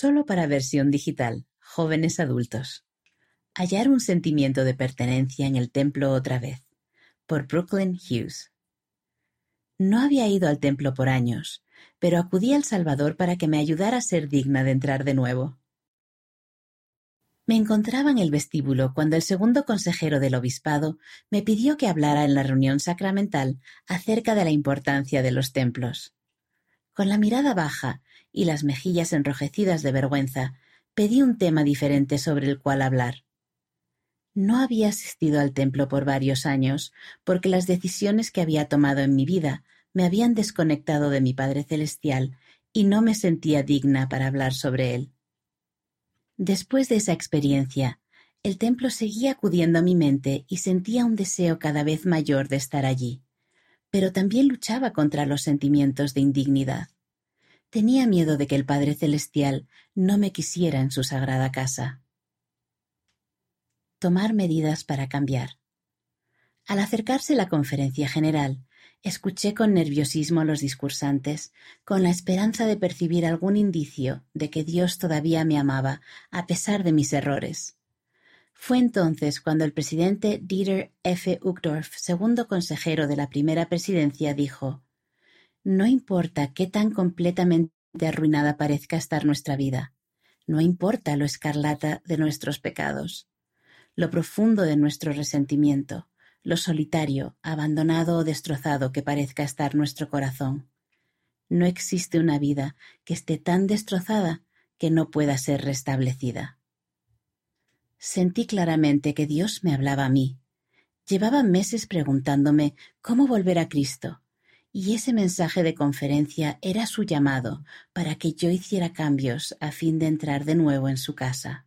Solo para versión digital, jóvenes adultos. Hallar un sentimiento de pertenencia en el templo otra vez. Por Brooklyn Hughes. No había ido al templo por años, pero acudí al Salvador para que me ayudara a ser digna de entrar de nuevo. Me encontraba en el vestíbulo cuando el segundo consejero del obispado me pidió que hablara en la reunión sacramental acerca de la importancia de los templos. Con la mirada baja y las mejillas enrojecidas de vergüenza, pedí un tema diferente sobre el cual hablar. No había asistido al templo por varios años, porque las decisiones que había tomado en mi vida me habían desconectado de mi Padre Celestial y no me sentía digna para hablar sobre él. Después de esa experiencia, el templo seguía acudiendo a mi mente y sentía un deseo cada vez mayor de estar allí, pero también luchaba contra los sentimientos de indignidad. Tenía miedo de que el Padre Celestial no me quisiera en su sagrada casa. Tomar medidas para cambiar. Al acercarse la conferencia general, Escuché con nerviosismo a los discursantes, con la esperanza de percibir algún indicio de que Dios todavía me amaba, a pesar de mis errores. Fue entonces cuando el presidente Dieter F. Uchtdorf, segundo consejero de la primera presidencia, dijo No importa qué tan completamente arruinada parezca estar nuestra vida, no importa lo escarlata de nuestros pecados, lo profundo de nuestro resentimiento, lo solitario, abandonado o destrozado que parezca estar nuestro corazón. No existe una vida que esté tan destrozada que no pueda ser restablecida. Sentí claramente que Dios me hablaba a mí. Llevaba meses preguntándome cómo volver a Cristo, y ese mensaje de conferencia era su llamado para que yo hiciera cambios a fin de entrar de nuevo en su casa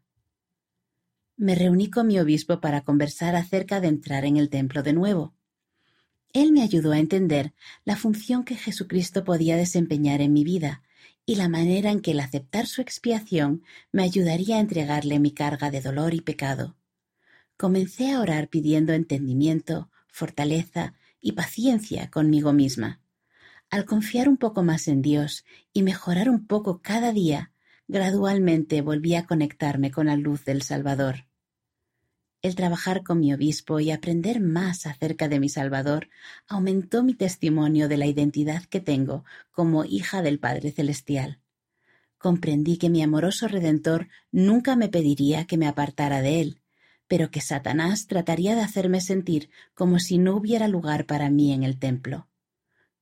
me reuní con mi obispo para conversar acerca de entrar en el templo de nuevo. Él me ayudó a entender la función que Jesucristo podía desempeñar en mi vida y la manera en que el aceptar su expiación me ayudaría a entregarle mi carga de dolor y pecado. Comencé a orar pidiendo entendimiento, fortaleza y paciencia conmigo misma. Al confiar un poco más en Dios y mejorar un poco cada día, gradualmente volví a conectarme con la luz del Salvador. El trabajar con mi obispo y aprender más acerca de mi Salvador aumentó mi testimonio de la identidad que tengo como hija del Padre Celestial. Comprendí que mi amoroso Redentor nunca me pediría que me apartara de él, pero que Satanás trataría de hacerme sentir como si no hubiera lugar para mí en el templo.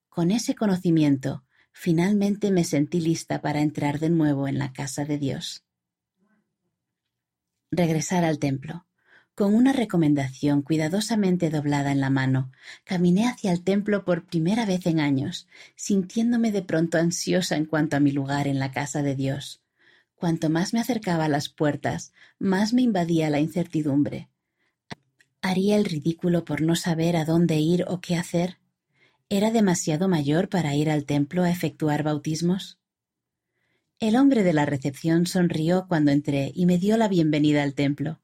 Con ese conocimiento, finalmente me sentí lista para entrar de nuevo en la casa de Dios. Regresar al templo. Con una recomendación cuidadosamente doblada en la mano, caminé hacia el templo por primera vez en años, sintiéndome de pronto ansiosa en cuanto a mi lugar en la casa de Dios. Cuanto más me acercaba a las puertas, más me invadía la incertidumbre. ¿Haría el ridículo por no saber a dónde ir o qué hacer? ¿Era demasiado mayor para ir al templo a efectuar bautismos? El hombre de la recepción sonrió cuando entré y me dio la bienvenida al templo.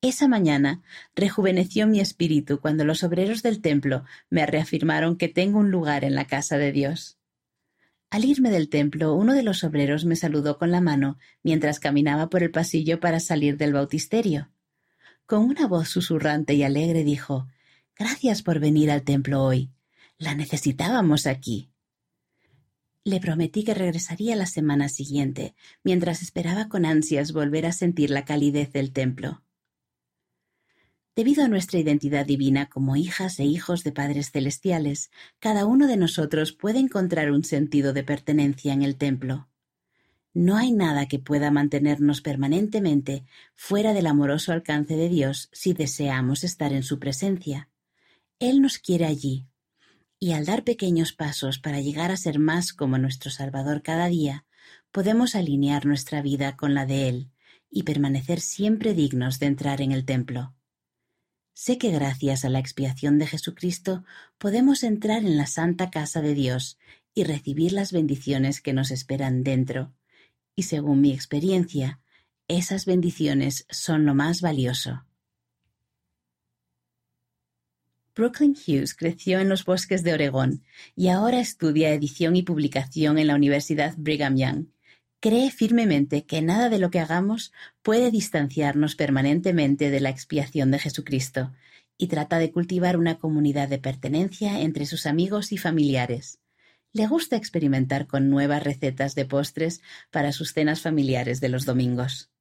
Esa mañana rejuveneció mi espíritu cuando los obreros del templo me reafirmaron que tengo un lugar en la casa de Dios. Al irme del templo, uno de los obreros me saludó con la mano mientras caminaba por el pasillo para salir del bautisterio. Con una voz susurrante y alegre dijo Gracias por venir al templo hoy. La necesitábamos aquí. Le prometí que regresaría la semana siguiente, mientras esperaba con ansias volver a sentir la calidez del templo. Debido a nuestra identidad divina como hijas e hijos de padres celestiales, cada uno de nosotros puede encontrar un sentido de pertenencia en el templo. No hay nada que pueda mantenernos permanentemente fuera del amoroso alcance de Dios si deseamos estar en su presencia. Él nos quiere allí, y al dar pequeños pasos para llegar a ser más como nuestro Salvador cada día, podemos alinear nuestra vida con la de Él y permanecer siempre dignos de entrar en el templo. Sé que gracias a la expiación de Jesucristo podemos entrar en la santa casa de Dios y recibir las bendiciones que nos esperan dentro, y según mi experiencia, esas bendiciones son lo más valioso. Brooklyn Hughes creció en los bosques de Oregón y ahora estudia edición y publicación en la Universidad Brigham Young. Cree firmemente que nada de lo que hagamos puede distanciarnos permanentemente de la expiación de Jesucristo y trata de cultivar una comunidad de pertenencia entre sus amigos y familiares. Le gusta experimentar con nuevas recetas de postres para sus cenas familiares de los domingos.